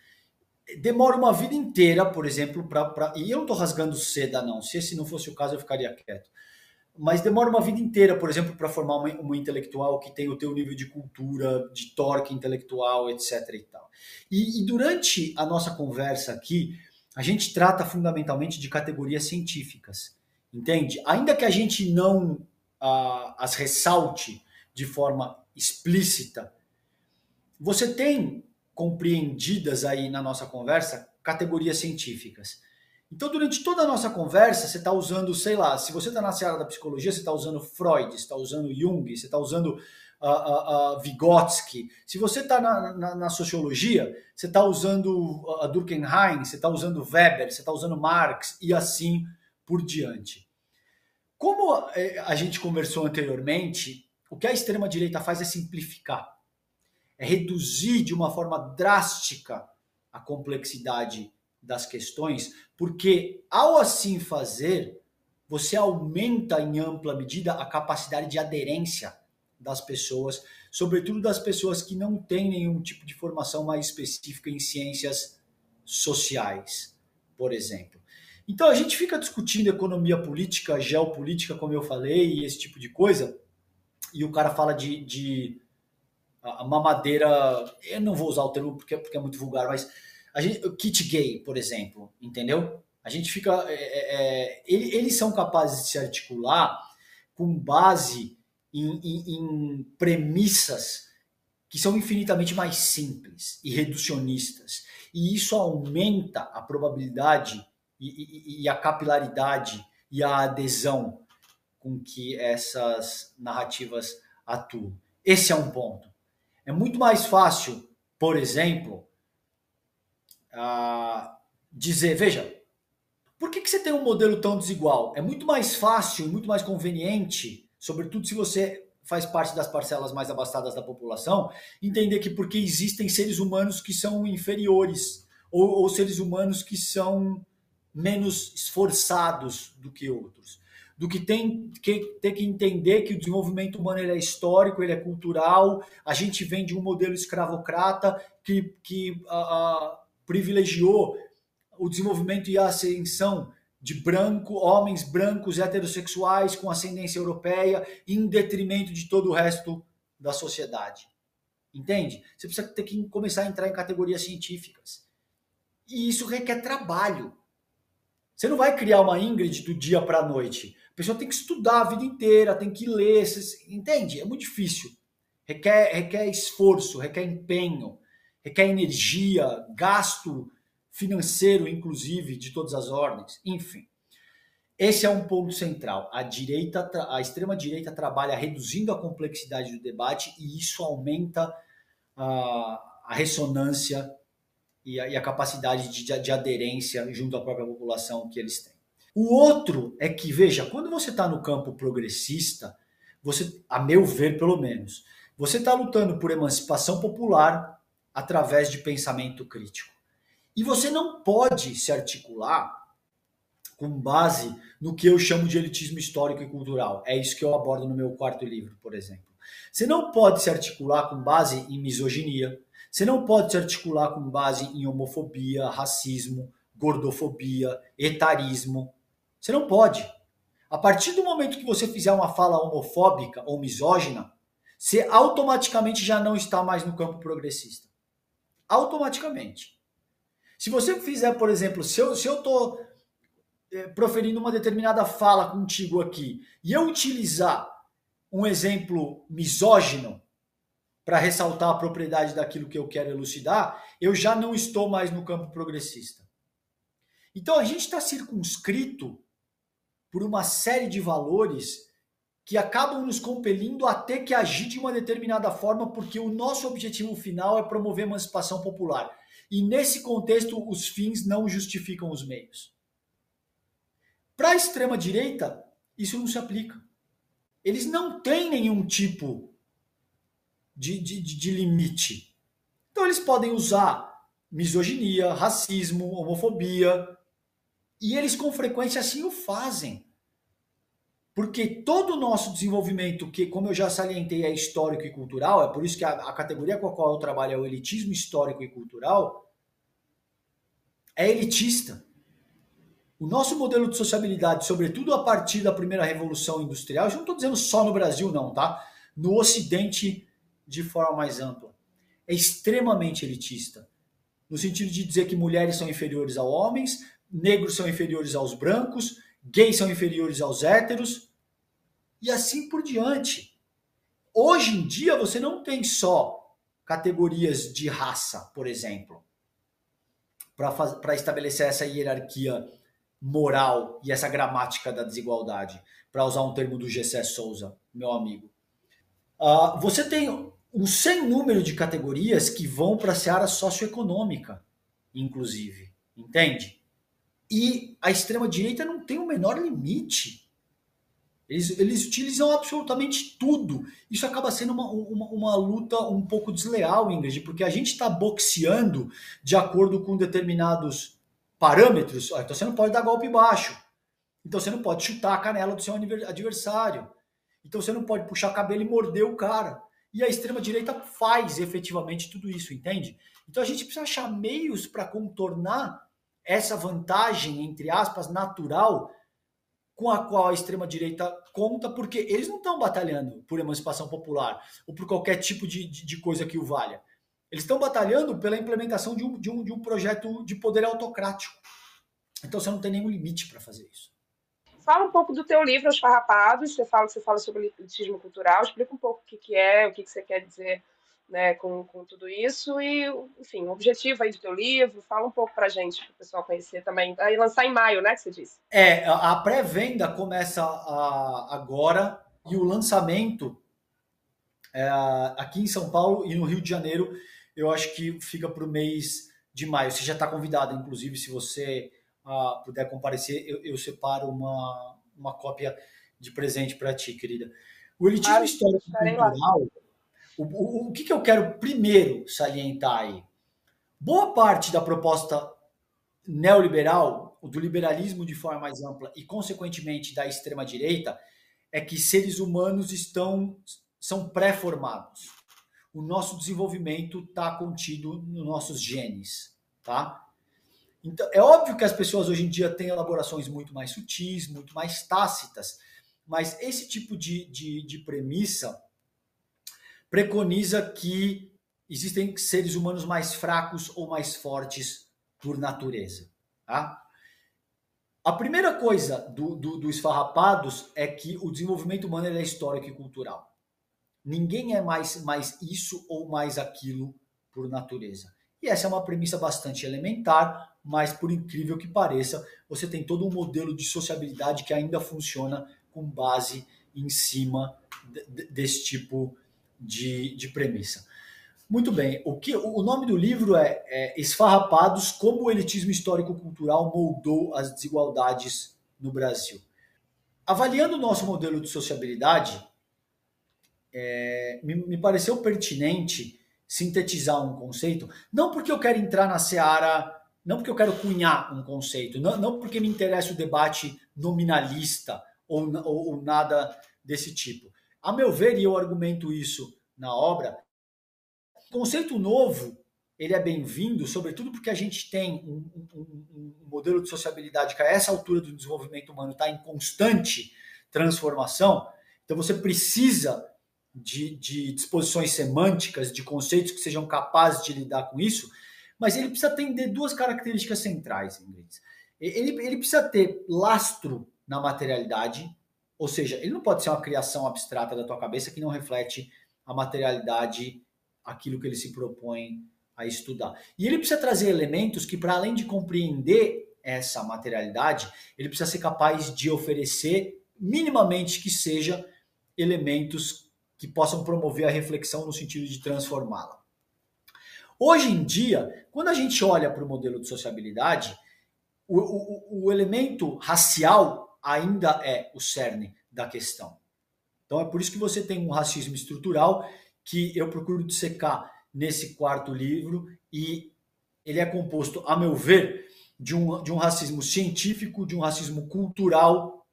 Demora uma vida inteira, por exemplo, para. E eu não estou rasgando seda, não. Se esse não fosse o caso, eu ficaria quieto mas demora uma vida inteira, por exemplo, para formar uma, uma, intelectual que tem o teu nível de cultura, de torque intelectual, etc. E, tal. E, e, durante a nossa conversa aqui, a gente trata fundamentalmente de categorias científicas, entende? Ainda que a gente não ah, as ressalte de forma explícita, você tem compreendidas aí na nossa conversa categorias científicas. Então, durante toda a nossa conversa, você está usando, sei lá, se você está na seara da psicologia, você está usando Freud, você está usando Jung, você está usando uh, uh, uh, Vygotsky. Se você está na, na, na, sociologia, você está usando Durkheim, você está usando Weber, você está usando Marx e assim por diante. Como eh, a gente conversou anteriormente, o que a extrema-direita faz é simplificar, é reduzir de uma forma drástica a complexidade das questões, porque ao assim fazer, você aumenta em ampla medida a capacidade de aderência das pessoas, sobretudo das pessoas que não têm nenhum tipo de formação mais específica em ciências sociais, por exemplo. Então a gente fica discutindo economia política, geopolítica, como eu falei, e esse tipo de coisa, e o cara fala de, de uma madeira, eu não vou usar o termo porque, porque é muito vulgar, mas a gente, o kit gay, por exemplo, entendeu? A gente fica. É, é, é eles são capazes de se articular com base em, em, em premissas que são infinitamente mais simples e reducionistas. E isso aumenta a probabilidade e, e, e, a capilaridade e a adesão com que essas narrativas atuam. Esse é um ponto. É muito mais fácil, por exemplo, dizer, veja, por que, que você tem um modelo tão desigual? É muito mais fácil, muito mais conveniente, sobretudo se você faz parte das parcelas mais abastadas da população, entender que porque existem seres humanos que são inferiores ou, ou seres humanos que são menos esforçados do que outros do que tem que ter que entender que o desenvolvimento humano ele é histórico, ele é cultural, a gente vem de um modelo escravocrata que, que privilegiou o desenvolvimento e a ascensão de branco, homens brancos heterossexuais com ascendência europeia, em detrimento de todo o resto da sociedade. Entende? Você precisa ter que começar a entrar em categorias científicas. E isso requer trabalho. Você não vai criar uma Ingrid do dia para a noite. A pessoa tem que estudar a vida inteira, tem que ler. Entende? É muito difícil. Requer, requer esforço, requer empenho requer energia, gasto financeiro, inclusive, de todas as ordens, enfim. Esse é um ponto central. A direita, a extrema direita trabalha reduzindo a complexidade do debate e isso aumenta a, a ressonância e a, e a capacidade de, de, aderência junto à própria população que eles têm. O outro é que, veja, quando você está no campo progressista, você, a meu ver, pelo menos, você está lutando por emancipação popular, através de pensamento crítico. E você não pode se articular com base no que eu chamo de elitismo histórico e cultural. É isso que eu abordo no meu quarto livro, por exemplo. Você não pode se articular com base em misoginia, você não pode se articular com base em homofobia, racismo, gordofobia, etarismo. Você não pode. A partir do momento que você fizer uma fala homofóbica ou misógina, você automaticamente já não está mais no campo progressista automaticamente. Se você fizer, por exemplo, se eu estou é, proferindo uma determinada fala contigo aqui e eu utilizar um exemplo misógino, para ressaltar a propriedade daquilo que eu quero elucidar, eu já não estou mais no campo progressista. Então a gente está circunscrito por uma série de valores que acabam nos compelindo a ter que agir de uma determinada forma, porque o nosso objetivo final é promover a emancipação popular. E nesse contexto, os fins não justificam os meios. Para a extrema-direita, isso não se aplica. Eles não têm nenhum tipo de, de, de limite. Então, eles podem usar misoginia, racismo, homofobia, e eles com frequência assim o fazem. Porque todo o nosso desenvolvimento, que, como eu já salientei, é histórico e cultural, é por isso que a, a categoria com a qual eu trabalho é o elitismo histórico e cultural, é elitista. O nosso modelo de sociabilidade, sobretudo a partir da primeira revolução industrial, eu não estou dizendo só no Brasil, não, tá? No Ocidente, de forma mais ampla, é extremamente elitista. No sentido de dizer que mulheres são inferiores a homens, negros são inferiores aos brancos, gays são inferiores aos héteros, e assim por diante. Hoje em dia você não tem só categorias de raça, por exemplo, para estabelecer essa hierarquia moral e essa gramática da desigualdade, para usar um termo do Gessé Souza, meu amigo. Uh, você tem um sem número de categorias que vão para a seara socioeconômica, inclusive, entende? E a extrema-direita não tem o menor limite. Eles, eles utilizam absolutamente tudo. Isso acaba sendo uma, uma, uma luta um pouco desleal, Ingrid, porque a gente está boxeando de acordo com determinados parâmetros. Então você não pode dar golpe baixo. Então você não pode chutar a canela do seu adversário. Então você não pode puxar cabelo e morder o cara. E a extrema-direita faz efetivamente tudo isso, entende? Então a gente precisa achar meios para contornar essa vantagem, entre aspas, natural com a qual a extrema-direita conta, porque eles não estão batalhando por emancipação popular ou por qualquer tipo de, de, de coisa que o valha. Eles estão batalhando pela implementação de um, de, um, de um projeto de poder autocrático. Então você não tem nenhum limite para fazer isso. Fala um pouco do teu livro, Os Farrapados. Você fala, você fala sobre elitismo cultural. Explica um pouco o que, que é, o que, que você quer dizer né, com, com tudo isso e, enfim, o objetivo aí do teu livro, fala um pouco pra gente, para o pessoal conhecer também. Aí lançar em maio, né, que você disse? É, a pré-venda começa a, agora e o lançamento é, aqui em São Paulo e no Rio de Janeiro, eu acho que fica para o mês de maio. Você já está convidado, inclusive, se você uh, puder comparecer, eu, eu, separo uma, uma cópia de presente para ti, querida. O elitismo histórico cultural o, o, o que, que eu quero primeiro salientar aí? Boa parte da proposta neoliberal, do liberalismo de forma mais ampla e, consequentemente, da extrema-direita, é que seres humanos estão são pré-formados. O nosso desenvolvimento está contido nos nossos genes, tá? Então, é óbvio que as pessoas hoje em dia têm elaborações muito mais sutis, muito mais tácitas, mas esse tipo de, de, de premissa preconiza que existem seres humanos mais fracos ou mais fortes por natureza. Tá? A primeira coisa do, do, do esfarrapados é que o desenvolvimento humano é histórico e cultural. Ninguém é mais, mais isso ou mais aquilo por natureza. E essa é uma premissa bastante elementar, mas por incrível que pareça, você tem todo um modelo de sociabilidade que ainda funciona com base em cima desse tipo de, de premissa. Muito bem, o, que, o nome do livro é, é Esfarrapados: Como o Elitismo Histórico-Cultural Moldou as Desigualdades no Brasil. Avaliando o nosso modelo de sociabilidade, é, me, me, pareceu pertinente sintetizar um conceito, não porque eu quero entrar na seara, não porque eu quero cunhar um conceito, não, não porque me interessa o debate nominalista ou, ou, ou nada desse tipo, a meu ver, e eu argumento isso na obra, conceito novo ele é bem-vindo, sobretudo porque a gente tem um, um, um, modelo de sociabilidade que a essa altura do desenvolvimento humano está em constante transformação. Então você precisa de, de, disposições semânticas, de conceitos que sejam capazes de lidar com isso, mas ele precisa atender duas características centrais, Ingrid. Ele, ele precisa ter lastro na materialidade, ou seja, ele não pode ser uma criação abstrata da tua cabeça que não reflete a materialidade aquilo que ele se propõe a estudar. E ele precisa trazer elementos que, para além de compreender essa materialidade, ele precisa ser capaz de oferecer, minimamente que seja, elementos que possam promover a reflexão no sentido de transformá-la. Hoje em dia, quando a gente olha para o modelo de sociabilidade, o, o, o elemento racial ainda é o cerne da questão. Então é por isso que você tem um racismo estrutural que eu procuro dissecar nesse quarto livro e ele é composto, a meu ver, de um, de um racismo científico, de um racismo cultural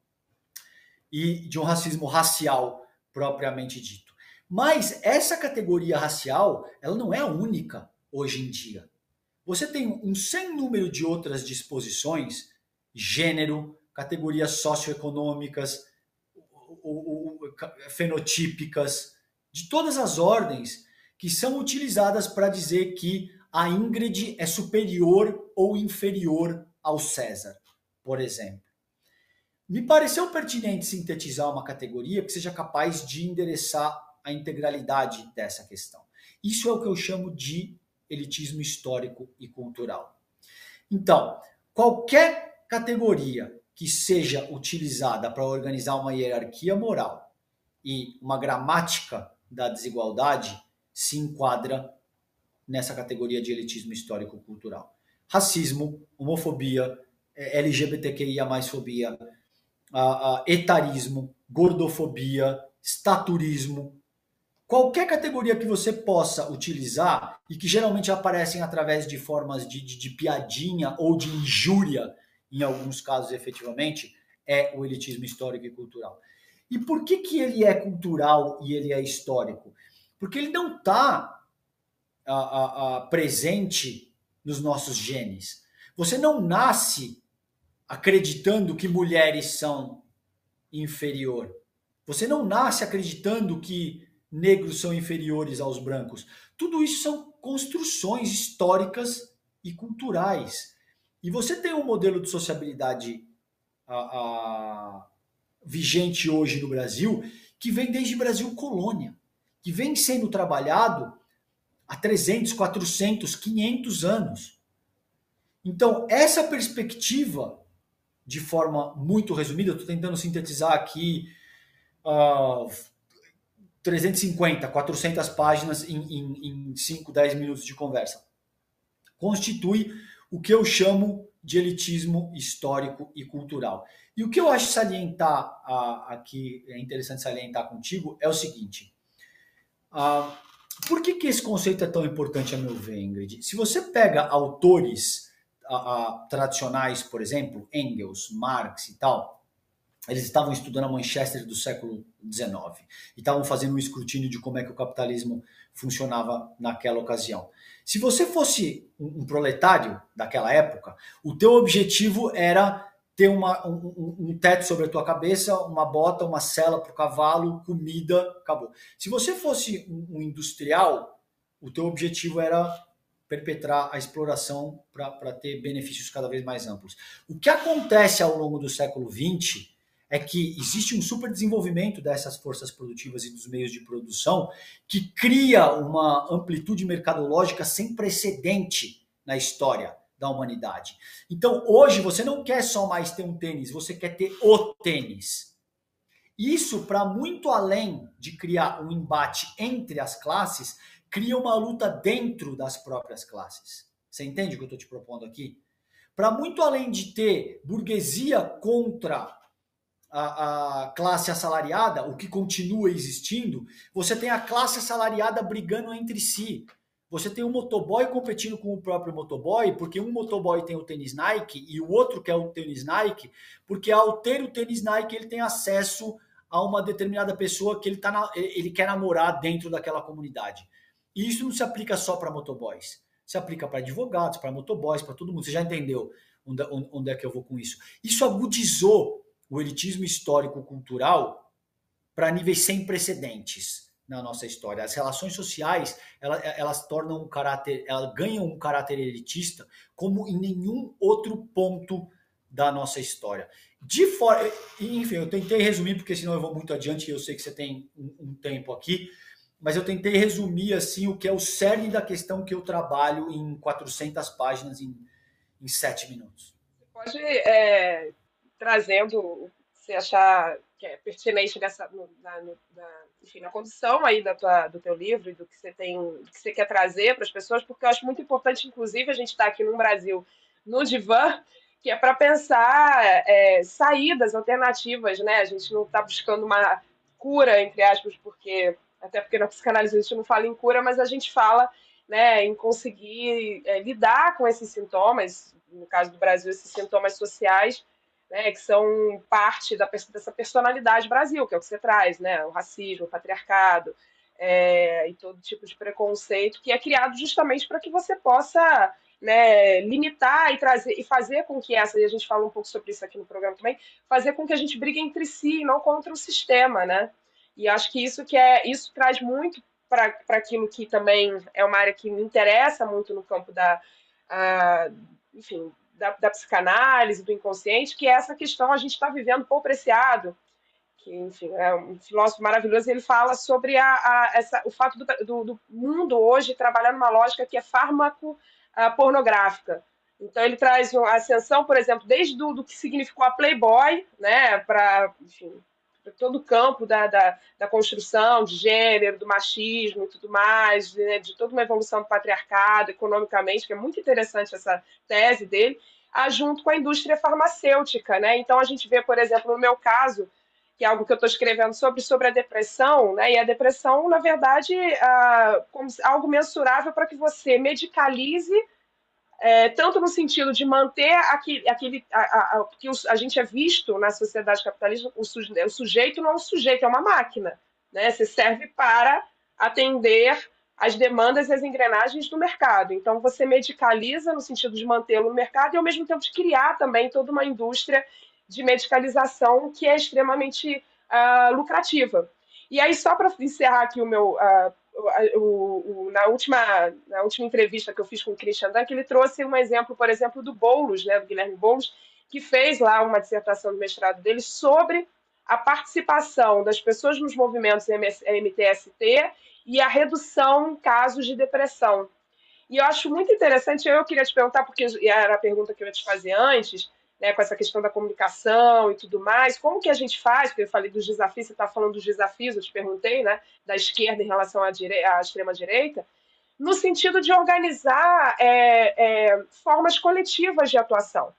e de um racismo racial propriamente dito. Mas essa categoria racial, ela não é a única hoje em dia. Você tem um sem número de outras disposições, gênero, categorias socioeconômicas, fenotípicas, de todas as ordens, que são utilizadas para dizer que a Ingrid é superior ou inferior ao César, por exemplo. Me pareceu pertinente sintetizar uma categoria que seja capaz de endereçar a integralidade dessa questão. Isso é o que eu chamo de elitismo histórico e cultural. Então, qualquer categoria que seja utilizada para organizar uma hierarquia moral e uma gramática da desigualdade se enquadra nessa categoria de elitismo histórico-cultural. Racismo, homofobia, é, LGBTQIA+, fobia, etarismo, gordofobia, estaturismo, qualquer categoria que você possa utilizar e que geralmente aparecem através de formas de, de, de piadinha ou de injúria, em alguns casos efetivamente, é o elitismo histórico e cultural. E por que, que ele é cultural e ele é histórico? Porque ele não está presente nos nossos genes. Você não nasce acreditando que mulheres são inferior. Você não nasce acreditando que negros são inferiores aos brancos. Tudo isso são construções históricas e culturais. E você tem um modelo de sociabilidade a, a, vigente hoje no Brasil que vem desde Brasil colônia, que vem sendo trabalhado há 300, 400, 500 anos. Então, essa perspectiva, de forma muito resumida, estou tentando sintetizar aqui uh, 350, 400 páginas em, em, em 5, 10 minutos de conversa. Constitui o que eu chamo de elitismo histórico e cultural. E o que eu acho salientar aqui, é interessante salientar contigo, é o seguinte. Uh, por que, que esse conceito é tão importante, a meu ver, Ingrid? Se você pega autores tradicionais, por exemplo, Engels, Marx e tal, eles estavam estudando a Manchester do século XIX e estavam fazendo um escrutínio de como é que o capitalismo funcionava naquela ocasião. Se você fosse um, proletário daquela época, o teu objetivo era ter uma, um, um, teto sobre a tua cabeça, uma bota, uma cela para o cavalo, comida, acabou. Se você fosse um, um industrial, o teu objetivo era perpetrar a exploração para ter benefícios cada vez mais amplos. O que acontece ao longo do século XX é que existe um super desenvolvimento dessas forças produtivas e dos meios de produção que cria uma amplitude mercadológica sem precedente na história da humanidade. Então, hoje você não quer só mais ter um tênis, você quer ter o tênis. Isso, para muito além de criar um embate entre as classes, cria uma luta dentro das próprias classes. Você entende o que eu estou te propondo aqui? Para muito além de ter burguesia contra a, a, classe assalariada, o que continua existindo, você tem a classe assalariada brigando entre si. Você tem um motoboy competindo com o próprio motoboy, porque um motoboy tem o tênis Nike e o outro quer o tênis Nike, porque ao ter o tênis Nike ele tem acesso a uma determinada pessoa que ele, tá na, ele quer namorar dentro daquela comunidade. E isso não se aplica só para motoboys, se aplica para advogados, para motoboys, para todo mundo. Você já entendeu onde, onde é que eu vou com isso? Isso agudizou o elitismo histórico-cultural para níveis sem precedentes na nossa história. As relações sociais elas, elas tornam um caráter, elas ganham um caráter elitista como em nenhum outro ponto da nossa história. De fora, enfim, eu tentei resumir porque senão eu vou muito adiante e eu sei que você tem um, um tempo aqui. mas eu tentei resumir assim o que é o cerne da questão que eu trabalho em 400 páginas em, em 7 minutos. Você pode, é, trazendo o que você achar que é pertinente nessa, no, na, no, na, enfim, na condição aí da tua, do teu livro e do que você tem, que você quer trazer para as pessoas, porque eu acho muito importante, inclusive, a gente está aqui no Brasil, no divã, que é para pensar é, saídas alternativas, né? A gente não está buscando uma cura, entre aspas, porque até porque na psicanálise a gente não fala em cura, mas a gente fala né, em conseguir é, lidar com esses sintomas, no caso do Brasil, esses sintomas sociais, né, que são parte da, dessa personalidade Brasil, que é o que você traz, né, o racismo, o patriarcado é, e todo tipo de preconceito que é criado justamente para que você possa né, limitar e trazer e fazer com que essa, e a gente fala um pouco sobre isso aqui no programa também, fazer com que a gente brigue entre si, não contra o sistema, né? E acho que isso que é isso traz muito para aquilo que também é uma área que me interessa muito no campo da, enfim, da, da, psicanálise, do inconsciente, que é essa questão a gente está vivendo Paul Preciado, que, enfim, é um filósofo maravilhoso, ele fala sobre a, a essa, o fato do, do, do, mundo hoje trabalhar numa lógica que é fármaco pornográfica. Então ele traz uma ascensão, por exemplo, desde do, do que significou a Playboy, né, para, enfim, todo o campo da, da, da, construção de gênero, do machismo e tudo mais, né, de toda uma evolução do patriarcado economicamente, que é muito interessante essa tese dele, a, junto com a indústria farmacêutica. Né? Então, a gente vê, por exemplo, no meu caso, que é algo que eu estou escrevendo sobre, sobre a depressão, né? e a depressão, na verdade, ah, algo mensurável para que você medicalize é, tanto no sentido de manter aquele, aquele a, a, que a gente é visto na sociedade capitalista, o, suje, o sujeito não é um sujeito, é uma máquina. Né? Você serve para atender as demandas e as engrenagens do mercado. Então, você medicaliza no sentido de mantê-lo no mercado e, ao mesmo tempo, de criar também toda uma indústria de medicalização que é extremamente uh, lucrativa. E aí, só para encerrar aqui o meu uh, o, o, na, última, na última entrevista que eu fiz com o Christian Dunn, ele trouxe um exemplo, por exemplo, do Boulos, né, do Guilherme Boulos, que fez lá uma dissertação do mestrado dele sobre a participação das pessoas nos movimentos MTST e a redução em casos de depressão. E eu acho muito interessante, eu queria te perguntar, porque era a pergunta que eu ia te fazer antes, né, com essa questão da comunicação e tudo mais, como que a gente faz, porque eu falei dos desafios, você está falando dos desafios, eu te perguntei, né, da esquerda em relação à, à extrema-direita, no sentido de organizar é, é, formas coletivas de atuação.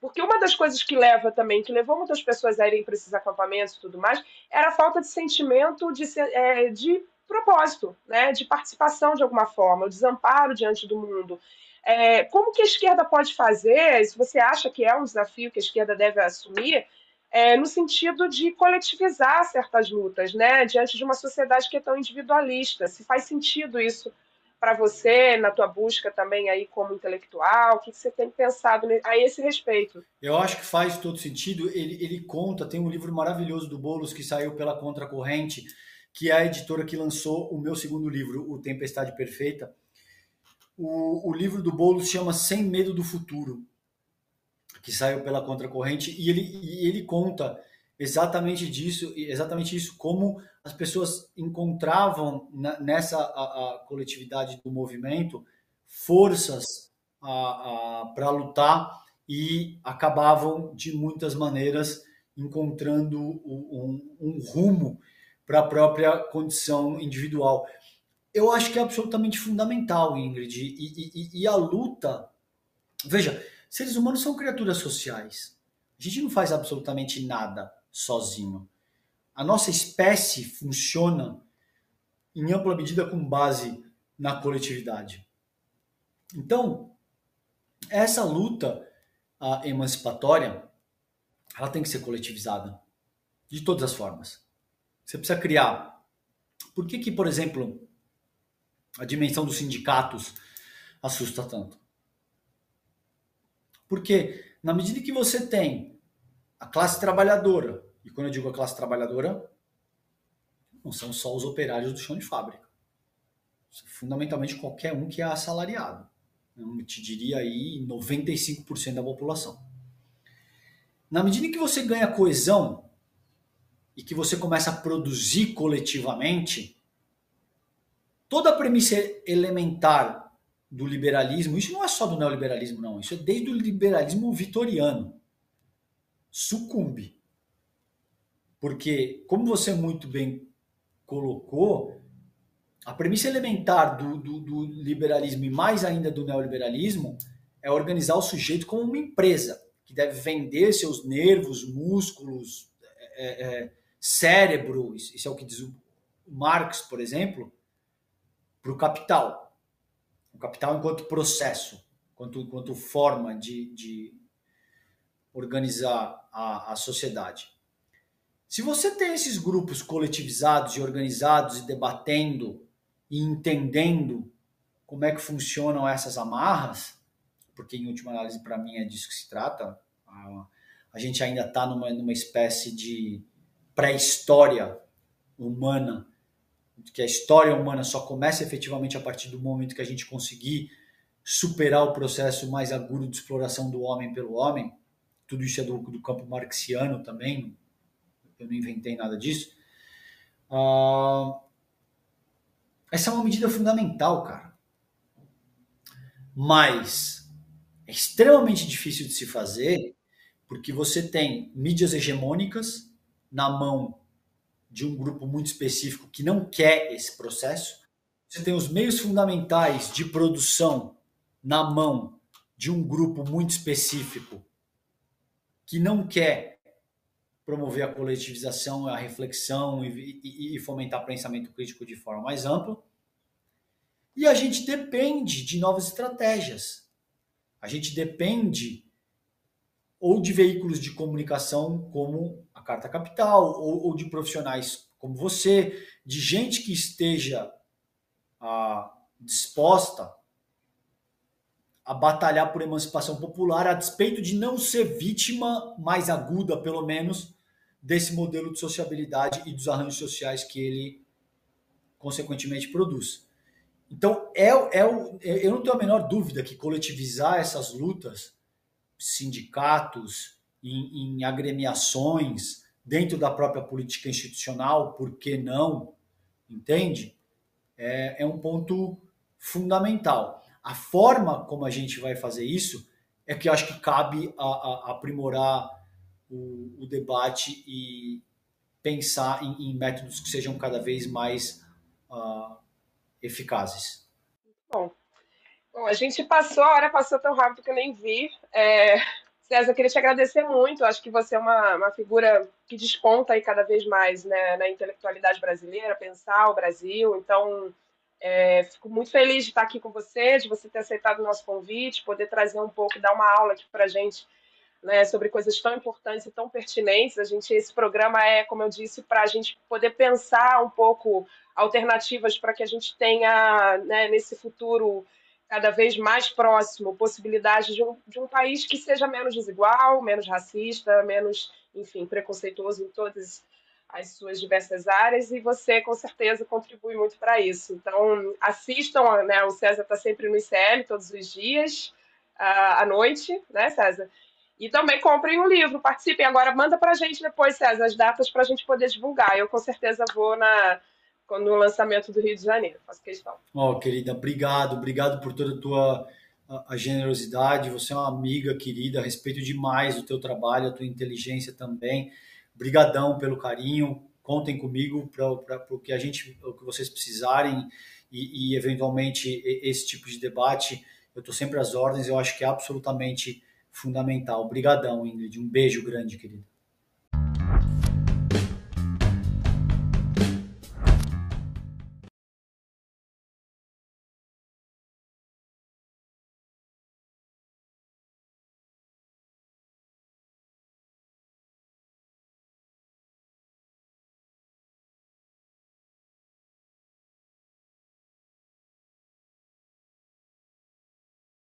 Porque uma das coisas que leva também, que levou muitas pessoas a irem para esses acampamentos e tudo mais, era a falta de sentimento de, é, de propósito, né, de participação de alguma forma, o desamparo diante do mundo. É, como que a esquerda pode fazer, se você acha que é um desafio que a esquerda deve assumir, é, no sentido de coletivizar certas lutas, né, diante de uma sociedade que é tão individualista? Se faz sentido isso para você, na tua busca também aí como intelectual? O que você tem pensado a esse respeito? Eu acho que faz todo sentido. Ele, ele conta, tem um livro maravilhoso do Boulos que saiu pela Contracorrente, que é a editora que lançou o meu segundo livro, O Tempestade Perfeita, o, o livro do Boulos chama Sem Medo do Futuro, que saiu pela Contracorrente, e ele, e ele conta exatamente disso, exatamente isso, como as pessoas encontravam nessa a, a coletividade do movimento forças para lutar e acabavam de muitas maneiras encontrando um, um rumo para a própria condição individual eu acho que é absolutamente fundamental, Ingrid. E, e, e, a luta. Veja, seres humanos são criaturas sociais. A gente não faz absolutamente nada sozinho. A nossa espécie funciona em ampla medida com base na coletividade. Então, essa luta emancipatória, ela tem que ser coletivizada de todas as formas. Você precisa criar. Por que que, por exemplo, a dimensão dos sindicatos assusta tanto. Porque na medida que você tem a classe trabalhadora, e quando eu digo a classe trabalhadora, não são só os operários do chão de fábrica. Fundamentalmente qualquer um que é assalariado. Eu te diria aí 95% da população. Na medida que você ganha coesão e que você começa a produzir coletivamente, toda a premissa elementar do liberalismo, isso não é só do neoliberalismo, não, isso é desde o liberalismo vitoriano. Sucumbe. Porque, como você muito bem colocou, a premissa elementar do, do, do liberalismo e mais ainda do neoliberalismo é organizar o sujeito como uma empresa que deve vender seus nervos, músculos, é, é, cérebro, isso é o que diz o Marx, por exemplo, para o capital. O capital enquanto processo, enquanto, enquanto forma de, de organizar a, a sociedade. Se você tem esses grupos coletivizados e organizados e debatendo e entendendo como é que funcionam essas amarras, porque em última análise para mim é disso que se trata. A, gente ainda está numa, numa espécie de pré-história humana, que a história humana só começa efetivamente a partir do momento que a gente conseguir superar o processo mais agudo de exploração do homem pelo homem. Tudo isso é do, do campo marxiano também, eu não inventei nada disso. Uh, essa é uma medida fundamental, cara. Mas é extremamente difícil de se fazer porque você tem mídias hegemônicas na mão de um grupo muito específico que não quer esse processo. Você tem os meios fundamentais de produção na mão de um grupo muito específico que não quer promover a coletivização, a reflexão e, e, e fomentar pensamento crítico de forma mais ampla. E a gente depende de novas estratégias. A gente depende ou de veículos de comunicação como a Carta Capital, ou, ou de profissionais como você, de gente que esteja ah, disposta a batalhar por emancipação popular, a despeito de não ser vítima mais aguda, pelo menos, desse modelo de sociabilidade e dos arranjos sociais que ele, consequentemente, produz. Então, é, é, eu não tenho a menor dúvida que coletivizar essas lutas, sindicatos, em, em agremiações, dentro da própria política institucional, por que não? Entende? É, é um ponto fundamental. A forma como a gente vai fazer isso é que acho que cabe a, a aprimorar o, o, debate e pensar em, em, métodos que sejam cada vez mais uh, eficazes. Bom, bom, a gente passou, a hora passou tão rápido que eu nem vi. É, César, eu queria te agradecer muito. Acho que você é uma, uma figura que desponta aí cada vez mais né, na intelectualidade brasileira, pensar o Brasil. Então, é, fico muito feliz de estar aqui com você, de você ter aceitado o nosso convite, poder trazer um pouco, dar uma aula aqui para a gente né, sobre coisas tão importantes e tão pertinentes. A gente, esse programa é, como eu disse, para a gente poder pensar um pouco alternativas para que a gente tenha, né, nesse futuro cada vez mais próximo, possibilidade de um, de um país que seja menos desigual, menos racista, menos, enfim, preconceituoso em todas as suas diversas áreas, e você, com certeza, contribui muito para isso. Então, assistam, né, o César está sempre no ICL todos os dias, uh, à noite, né, César? E também comprem um livro, participem. Agora, manda para a gente depois, César, as datas para a gente poder divulgar. Eu, com certeza, vou na, no lançamento do Rio de Janeiro, faço questão. Ó, oh, querida, obrigado, obrigado por toda a tua a, a generosidade. Você é uma amiga querida, respeito demais o teu trabalho, a tua inteligência também. Obrigadão pelo carinho. Contem comigo para o que a gente, o que vocês precisarem e, e eventualmente esse tipo de debate. Eu estou sempre às ordens. Eu acho que é absolutamente fundamental. Obrigadão, Ingrid. Um beijo grande, querido.